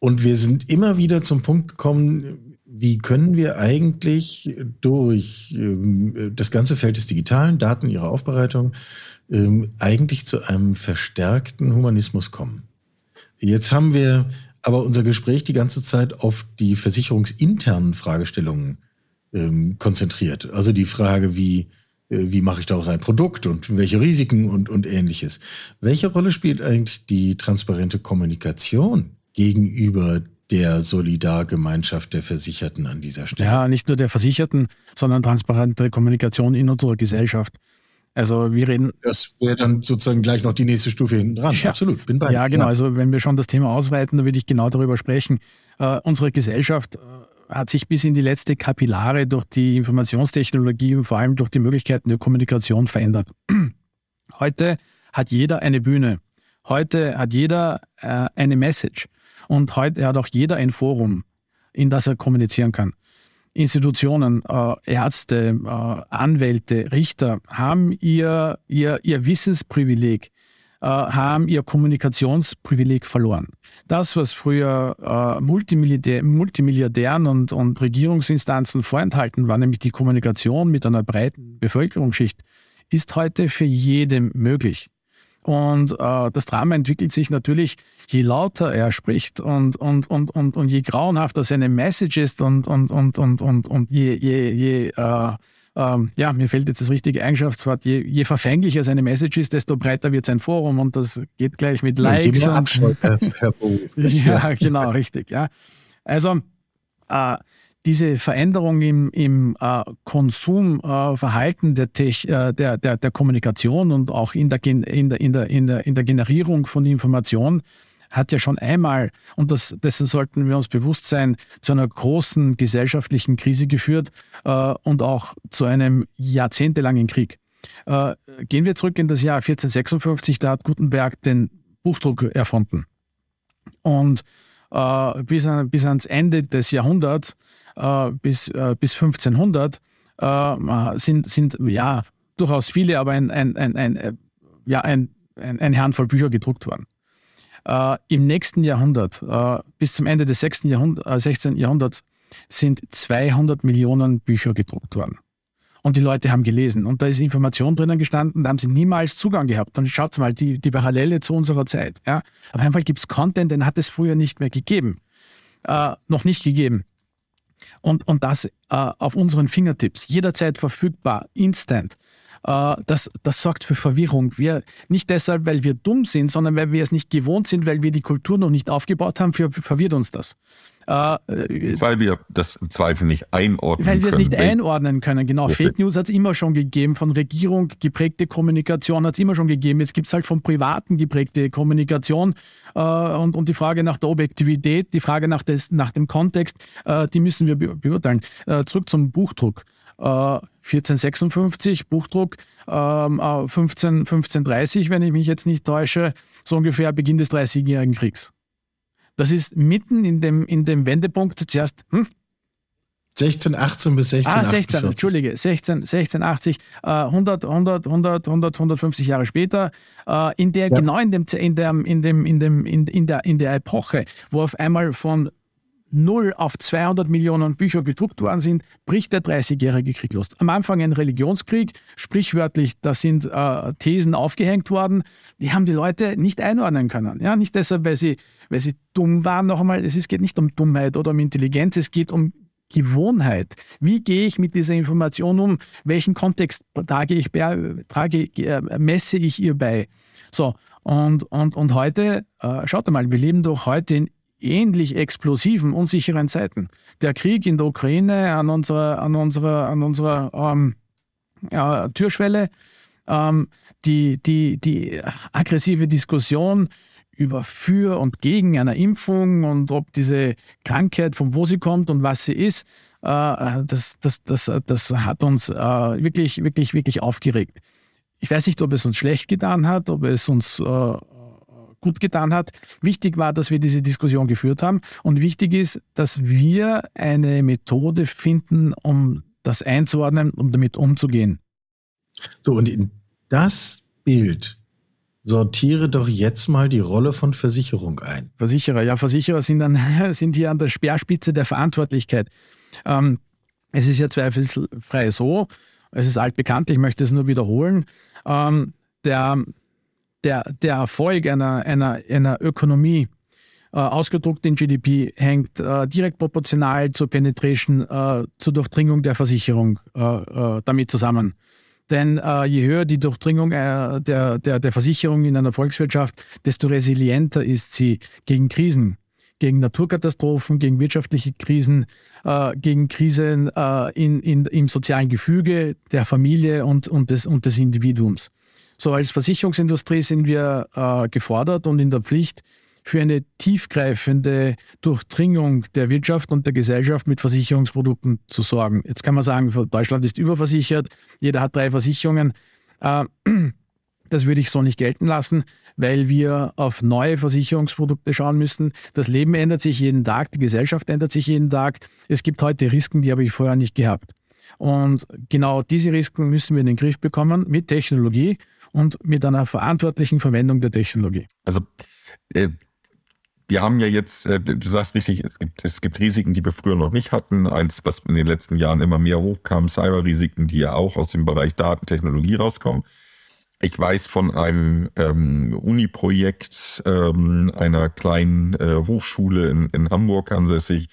und wir sind immer wieder zum Punkt gekommen, wie können wir eigentlich durch ähm, das ganze Feld des digitalen Daten, ihrer Aufbereitung, ähm, eigentlich zu einem verstärkten Humanismus kommen? Jetzt haben wir aber unser Gespräch die ganze Zeit auf die versicherungsinternen Fragestellungen ähm, konzentriert. Also die Frage, wie, äh, wie mache ich daraus ein Produkt und welche Risiken und, und ähnliches. Welche Rolle spielt eigentlich die transparente Kommunikation gegenüber der Solidargemeinschaft der Versicherten an dieser Stelle. Ja, nicht nur der Versicherten, sondern transparente Kommunikation in unserer Gesellschaft. Also wir reden. Das wäre dann sozusagen gleich noch die nächste Stufe hinten dran. Ja. Absolut, bin bei. Ja, genau. Ja. Also wenn wir schon das Thema ausweiten, dann würde ich genau darüber sprechen. Äh, unsere Gesellschaft äh, hat sich bis in die letzte Kapillare durch die Informationstechnologie und vor allem durch die Möglichkeiten der Kommunikation verändert. Heute hat jeder eine Bühne. Heute hat jeder äh, eine Message. Und heute hat auch jeder ein Forum, in das er kommunizieren kann. Institutionen, äh, Ärzte, äh, Anwälte, Richter haben ihr, ihr, ihr Wissensprivileg, äh, haben ihr Kommunikationsprivileg verloren. Das, was früher äh, Multimilliardär, Multimilliardären und, und Regierungsinstanzen vorenthalten war, nämlich die Kommunikation mit einer breiten Bevölkerungsschicht, ist heute für jeden möglich. Und äh, das Drama entwickelt sich natürlich, je lauter er spricht und, und, und, und, und je grauenhafter seine Message ist und, und, und, und, und, und je, je, je äh, ähm, ja, mir fällt jetzt das richtige Eigenschaftswort, je, je verfänglicher seine Message ist, desto breiter wird sein Forum und das geht gleich mit Likes. Ja, und, ja genau, richtig. Ja. Also äh, diese Veränderung im, im äh, Konsumverhalten äh, der, äh, der, der, der, Kommunikation und auch in der, in, der, in, der, in, der, in der Generierung von Information hat ja schon einmal, und das, dessen sollten wir uns bewusst sein, zu einer großen gesellschaftlichen Krise geführt äh, und auch zu einem jahrzehntelangen Krieg. Äh, gehen wir zurück in das Jahr 1456, da hat Gutenberg den Buchdruck erfunden. Und äh, bis, an, bis ans Ende des Jahrhunderts, äh, bis, äh, bis 1500, äh, sind, sind ja durchaus viele, aber ein, ein, ein, ein ja, ein, ein, eine Handvoll Bücher gedruckt worden. Äh, Im nächsten Jahrhundert, äh, bis zum Ende des 6. Jahrhundert, äh, 16. Jahrhunderts, sind 200 Millionen Bücher gedruckt worden. Und die Leute haben gelesen. Und da ist Information drinnen gestanden, da haben sie niemals Zugang gehabt. Und schaut mal, die, die Parallele zu unserer Zeit. Ja? Auf Fall gibt es Content, den hat es früher nicht mehr gegeben. Äh, noch nicht gegeben. Und, und das äh, auf unseren Fingertips, jederzeit verfügbar, instant. Äh, das, das sorgt für Verwirrung. Wir, nicht deshalb, weil wir dumm sind, sondern weil wir es nicht gewohnt sind, weil wir die Kultur noch nicht aufgebaut haben, für, verwirrt uns das. Äh, weil wir das im Zweifel nicht einordnen können. Weil wir es nicht einordnen können, genau. Ja. Fake News hat es immer schon gegeben, von Regierung geprägte Kommunikation hat es immer schon gegeben. Jetzt gibt es halt von Privaten geprägte Kommunikation äh, und, und die Frage nach der Objektivität, die Frage nach, des, nach dem Kontext, äh, die müssen wir beurteilen. Äh, zurück zum Buchdruck. 1456, Buchdruck, ähm, 15, 1530, wenn ich mich jetzt nicht täusche, so ungefähr Beginn des Dreißigjährigen Kriegs. Das ist mitten in dem, in dem Wendepunkt zuerst. Hm? 1618 bis 16. Ah, 16, Entschuldige, 16, 1680, äh, 100, 100, 100, 100, 150 Jahre später, äh, in der, ja. genau in dem, in der, in dem, in dem, in, in der, in der Epoche, wo auf einmal von 0 auf 200 Millionen Bücher gedruckt worden sind, bricht der 30-jährige Krieg los. Am Anfang ein Religionskrieg, sprichwörtlich, da sind äh, Thesen aufgehängt worden, die haben die Leute nicht einordnen können. Ja, nicht deshalb, weil sie, weil sie dumm waren, noch einmal, es geht nicht um Dummheit oder um Intelligenz, es geht um Gewohnheit. Wie gehe ich mit dieser Information um? Welchen Kontext trage ich, trage, äh, messe ich ihr bei? So, und, und, und heute, äh, schaut mal, wir leben doch heute in ähnlich explosiven, unsicheren Zeiten. Der Krieg in der Ukraine an unserer, an unserer, an unserer ähm, ja, Türschwelle, ähm, die, die, die aggressive Diskussion über für und gegen einer Impfung und ob diese Krankheit, von wo sie kommt und was sie ist, äh, das, das, das, das hat uns äh, wirklich, wirklich, wirklich aufgeregt. Ich weiß nicht, ob es uns schlecht getan hat, ob es uns äh, gut getan hat. Wichtig war, dass wir diese Diskussion geführt haben und wichtig ist, dass wir eine Methode finden, um das einzuordnen, um damit umzugehen. So, und in das Bild sortiere doch jetzt mal die Rolle von Versicherung ein. Versicherer, ja, Versicherer sind, dann, sind hier an der Speerspitze der Verantwortlichkeit. Ähm, es ist ja zweifelsfrei so, es ist altbekannt, ich möchte es nur wiederholen, ähm, der, der, der Erfolg einer, einer, einer Ökonomie, äh, ausgedruckt in GDP, hängt äh, direkt proportional zur Penetration, äh, zur Durchdringung der Versicherung äh, äh, damit zusammen. Denn äh, je höher die Durchdringung der, der, der Versicherung in einer Volkswirtschaft, desto resilienter ist sie gegen Krisen, gegen Naturkatastrophen, gegen wirtschaftliche Krisen, gegen Krisen in, in, im sozialen Gefüge der Familie und, und, des, und des Individuums. So als Versicherungsindustrie sind wir äh, gefordert und in der Pflicht, für eine tiefgreifende Durchdringung der Wirtschaft und der Gesellschaft mit Versicherungsprodukten zu sorgen. Jetzt kann man sagen, Deutschland ist überversichert, jeder hat drei Versicherungen. Äh, das würde ich so nicht gelten lassen, weil wir auf neue Versicherungsprodukte schauen müssen. Das Leben ändert sich jeden Tag, die Gesellschaft ändert sich jeden Tag. Es gibt heute Risiken, die habe ich vorher nicht gehabt. Und genau diese Risiken müssen wir in den Griff bekommen mit Technologie und mit einer verantwortlichen Verwendung der Technologie. Also äh, wir haben ja jetzt, äh, du sagst richtig, es gibt, es gibt Risiken, die wir früher noch nicht hatten. Eins, was in den letzten Jahren immer mehr hochkam, Cyberrisiken, die ja auch aus dem Bereich Datentechnologie rauskommen. Ich weiß von einem ähm, Uni-Projekt ähm, einer kleinen äh, Hochschule in, in Hamburg ansässig,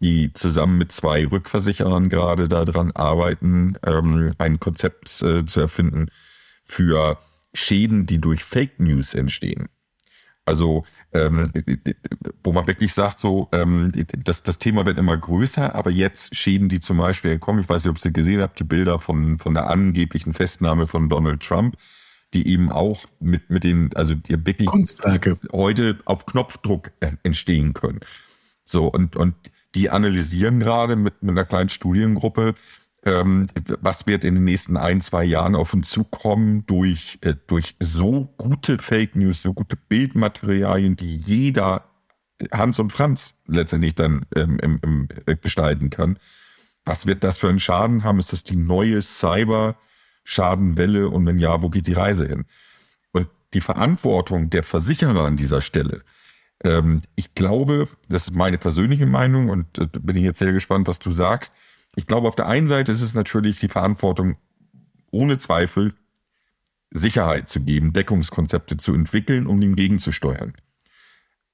die zusammen mit zwei Rückversicherern gerade daran arbeiten, ähm, ein Konzept äh, zu erfinden für Schäden, die durch Fake News entstehen. Also, ähm, wo man wirklich sagt, so, ähm, das, das Thema wird immer größer, aber jetzt Schäden, die zum Beispiel kommen, ich weiß nicht, ob ihr gesehen habt, die Bilder von, von der angeblichen Festnahme von Donald Trump, die eben auch mit, mit den, also die wirklich Kunstwerke heute auf Knopfdruck entstehen können. So, und, und die analysieren gerade mit, mit einer kleinen Studiengruppe, ähm, was wird in den nächsten ein, zwei Jahren auf uns zukommen durch, äh, durch so gute Fake News, so gute Bildmaterialien, die jeder Hans und Franz letztendlich dann ähm, im, im, äh, gestalten kann. Was wird das für einen Schaden haben? Ist das die neue Cyber-Schadenwelle? Und wenn ja, wo geht die Reise hin? Und die Verantwortung der Versicherer an dieser Stelle, ähm, ich glaube, das ist meine persönliche Meinung und äh, bin ich jetzt sehr gespannt, was du sagst ich glaube, auf der einen Seite ist es natürlich die Verantwortung, ohne Zweifel Sicherheit zu geben, Deckungskonzepte zu entwickeln, um dem gegenzusteuern.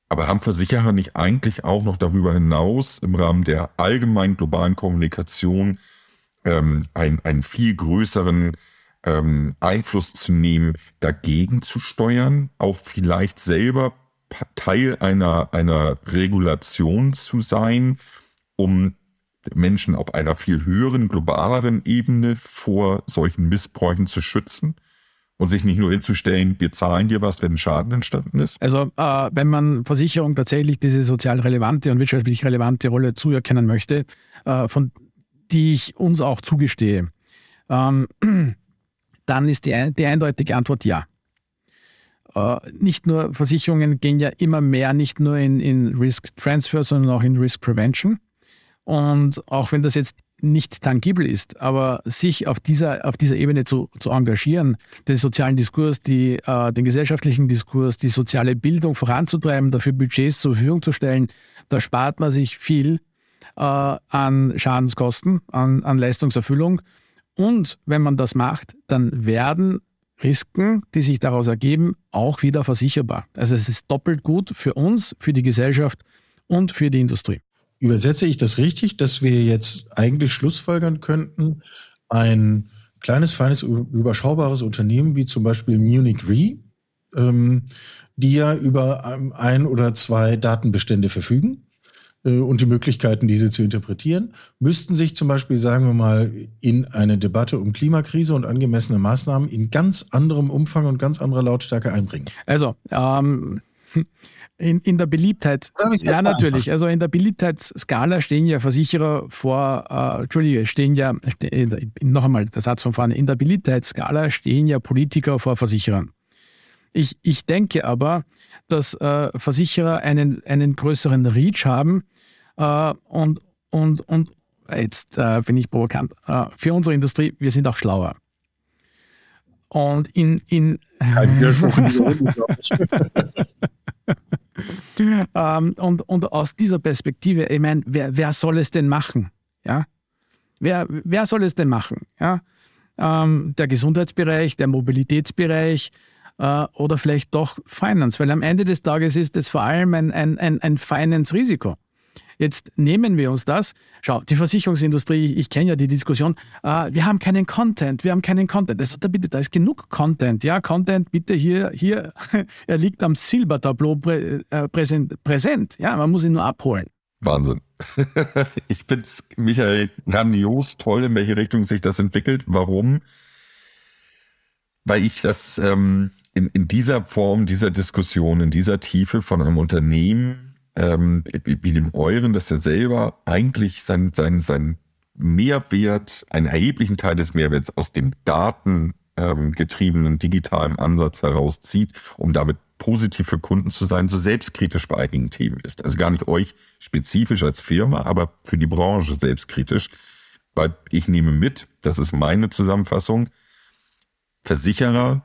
Aber haben Versicherer nicht eigentlich auch noch darüber hinaus im Rahmen der allgemeinen globalen Kommunikation ähm, einen, einen viel größeren ähm, Einfluss zu nehmen, dagegen zu steuern, auch vielleicht selber Teil einer, einer Regulation zu sein, um Menschen auf einer viel höheren, globaleren Ebene vor solchen Missbräuchen zu schützen und sich nicht nur hinzustellen, wir zahlen dir was, wenn ein Schaden entstanden ist? Also äh, wenn man Versicherung tatsächlich diese sozial relevante und wirtschaftlich relevante Rolle zuerkennen möchte, äh, von die ich uns auch zugestehe, ähm, dann ist die, die eindeutige Antwort ja. Uh, nicht nur Versicherungen gehen ja immer mehr nicht nur in, in Risk Transfer, sondern auch in Risk Prevention. Und auch wenn das jetzt nicht tangibel ist, aber sich auf dieser, auf dieser Ebene zu, zu engagieren, den sozialen Diskurs, die, äh, den gesellschaftlichen Diskurs, die soziale Bildung voranzutreiben, dafür Budgets zur Verfügung zu stellen, da spart man sich viel äh, an Schadenskosten, an, an Leistungserfüllung. Und wenn man das macht, dann werden Risiken, die sich daraus ergeben, auch wieder versicherbar. Also es ist doppelt gut für uns, für die Gesellschaft und für die Industrie. Übersetze ich das richtig, dass wir jetzt eigentlich schlussfolgern könnten, ein kleines, feines, überschaubares Unternehmen wie zum Beispiel Munich Re, ähm, die ja über ein oder zwei Datenbestände verfügen äh, und die Möglichkeiten, diese zu interpretieren, müssten sich zum Beispiel, sagen wir mal, in eine Debatte um Klimakrise und angemessene Maßnahmen in ganz anderem Umfang und ganz anderer Lautstärke einbringen. Also, ähm, in, in der Beliebtheit, ja natürlich, also in der Beliebtheitsskala stehen ja Versicherer vor, äh, Entschuldige, stehen ja, ste noch einmal der Satz von vorne, in der Beliebtheitsskala stehen ja Politiker vor Versicherern. Ich, ich denke aber, dass äh, Versicherer einen, einen größeren Reach haben äh, und, und, und jetzt äh, bin ich provokant, äh, für unsere Industrie, wir sind auch schlauer. Und in. in Kein Widerspruch in die ähm, und, und aus dieser Perspektive, ich meine, wer, wer soll es denn machen? Ja? Wer, wer soll es denn machen? Ja? Ähm, der Gesundheitsbereich, der Mobilitätsbereich äh, oder vielleicht doch Finance, weil am Ende des Tages ist es vor allem ein, ein, ein, ein Finance-Risiko. Jetzt nehmen wir uns das. Schau, die Versicherungsindustrie, ich, kenne ja die Diskussion, äh, wir haben keinen Content, wir haben keinen Content. Also, da, bitte, da ist genug Content. Ja, Content bitte hier, hier, er liegt am Silbertableau prä, äh, präsent, präsent. Ja, man muss ihn nur abholen. Wahnsinn. ich finde es, Michael, grandios toll, in welche Richtung sich das entwickelt. Warum? Weil ich das ähm, in, in dieser Form, dieser Diskussion, in dieser Tiefe von einem Unternehmen ähm, wie dem euren, dass er selber eigentlich sein, sein, sein Mehrwert, einen erheblichen Teil des Mehrwerts aus dem datengetriebenen ähm, digitalen Ansatz herauszieht, um damit positiv für Kunden zu sein, so selbstkritisch bei einigen Themen ist. Also gar nicht euch spezifisch als Firma, aber für die Branche selbstkritisch. Weil ich nehme mit, das ist meine Zusammenfassung, Versicherer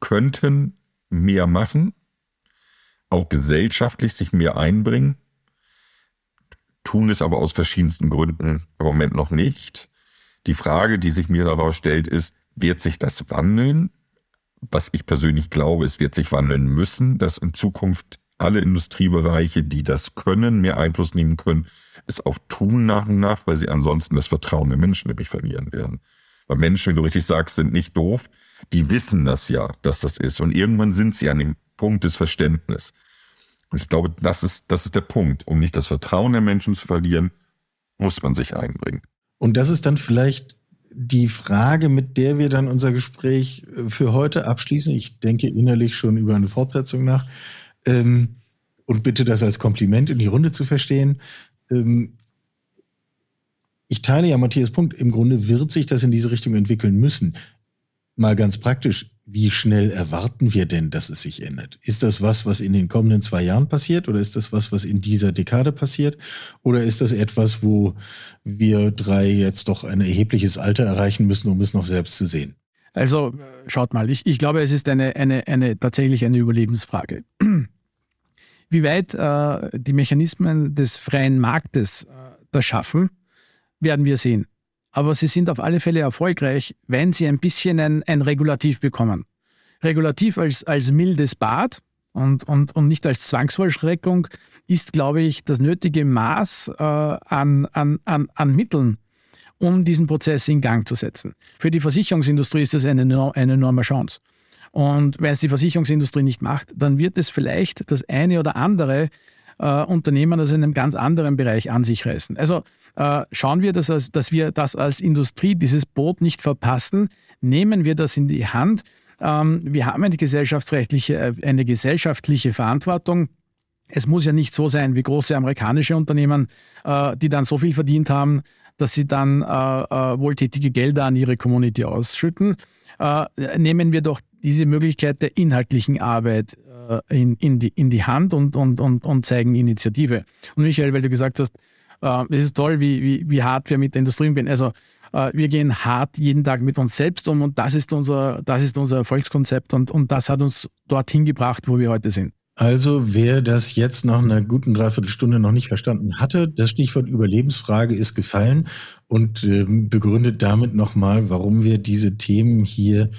könnten mehr machen, auch gesellschaftlich sich mehr einbringen, tun es aber aus verschiedensten Gründen im Moment noch nicht. Die Frage, die sich mir daraus stellt, ist, wird sich das wandeln? Was ich persönlich glaube, es wird sich wandeln müssen, dass in Zukunft alle Industriebereiche, die das können, mehr Einfluss nehmen können, es auch tun nach und nach, weil sie ansonsten das Vertrauen der Menschen nämlich verlieren werden. Weil Menschen, wie du richtig sagst, sind nicht doof. Die wissen das ja, dass das ist. Und irgendwann sind sie an dem Punkt des Verständnisses. Und ich glaube, das ist, das ist der Punkt. Um nicht das Vertrauen der Menschen zu verlieren, muss man sich einbringen. Und das ist dann vielleicht die Frage, mit der wir dann unser Gespräch äh, für heute abschließen. Ich denke innerlich schon über eine Fortsetzung nach. Ähm, und bitte das als Kompliment in die Runde zu verstehen. Ähm, ich teile ja Matthias Punkt. Im Grunde wird sich das in diese Richtung entwickeln müssen. Mal ganz praktisch. Wie schnell erwarten wir denn, dass es sich ändert? Ist das was, was in den kommenden zwei Jahren passiert oder ist das was, was in dieser Dekade passiert? Oder ist das etwas, wo wir drei jetzt doch ein erhebliches Alter erreichen müssen, um es noch selbst zu sehen? Also schaut mal, ich, ich glaube, es ist eine, eine, eine tatsächlich eine Überlebensfrage. Wie weit äh, die Mechanismen des freien Marktes äh, das schaffen, werden wir sehen aber sie sind auf alle Fälle erfolgreich, wenn sie ein bisschen ein, ein Regulativ bekommen. Regulativ als, als mildes Bad und, und, und nicht als Zwangsvollschreckung ist, glaube ich, das nötige Maß äh, an, an, an, an Mitteln, um diesen Prozess in Gang zu setzen. Für die Versicherungsindustrie ist das eine, eine enorme Chance. Und wenn es die Versicherungsindustrie nicht macht, dann wird es vielleicht das eine oder andere äh, Unternehmen in einem ganz anderen Bereich an sich reißen. Also äh, schauen wir, dass, dass wir das als Industrie, dieses Boot nicht verpassen, nehmen wir das in die Hand. Ähm, wir haben eine gesellschaftsrechtliche, äh, eine gesellschaftliche Verantwortung. Es muss ja nicht so sein wie große amerikanische Unternehmen, äh, die dann so viel verdient haben, dass sie dann äh, äh, wohltätige Gelder an ihre Community ausschütten. Äh, nehmen wir doch diese Möglichkeit der inhaltlichen Arbeit in, in, die, in die Hand und, und, und, und zeigen Initiative. Und Michael, weil du gesagt hast, äh, es ist toll, wie, wie, wie hart wir mit der Industrie umgehen. Also äh, wir gehen hart jeden Tag mit uns selbst um und das ist unser, das ist unser Erfolgskonzept und, und das hat uns dorthin gebracht, wo wir heute sind. Also wer das jetzt nach einer guten Dreiviertelstunde noch nicht verstanden hatte, das Stichwort Überlebensfrage ist gefallen und äh, begründet damit nochmal, warum wir diese Themen hier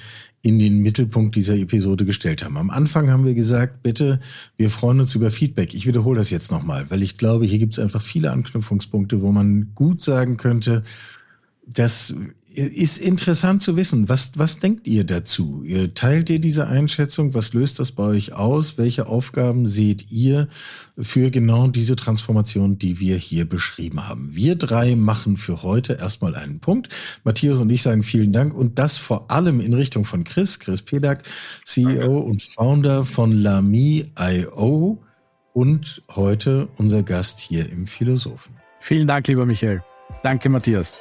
in den Mittelpunkt dieser Episode gestellt haben. Am Anfang haben wir gesagt, bitte, wir freuen uns über Feedback. Ich wiederhole das jetzt nochmal, weil ich glaube, hier gibt es einfach viele Anknüpfungspunkte, wo man gut sagen könnte, das ist interessant zu wissen. Was, was denkt ihr dazu? Teilt ihr diese Einschätzung? Was löst das bei euch aus? Welche Aufgaben seht ihr für genau diese Transformation, die wir hier beschrieben haben? Wir drei machen für heute erstmal einen Punkt. Matthias und ich sagen vielen Dank und das vor allem in Richtung von Chris, Chris Pedak, CEO Danke. und Founder von Lami.io und heute unser Gast hier im Philosophen. Vielen Dank, lieber Michael. Danke, Matthias.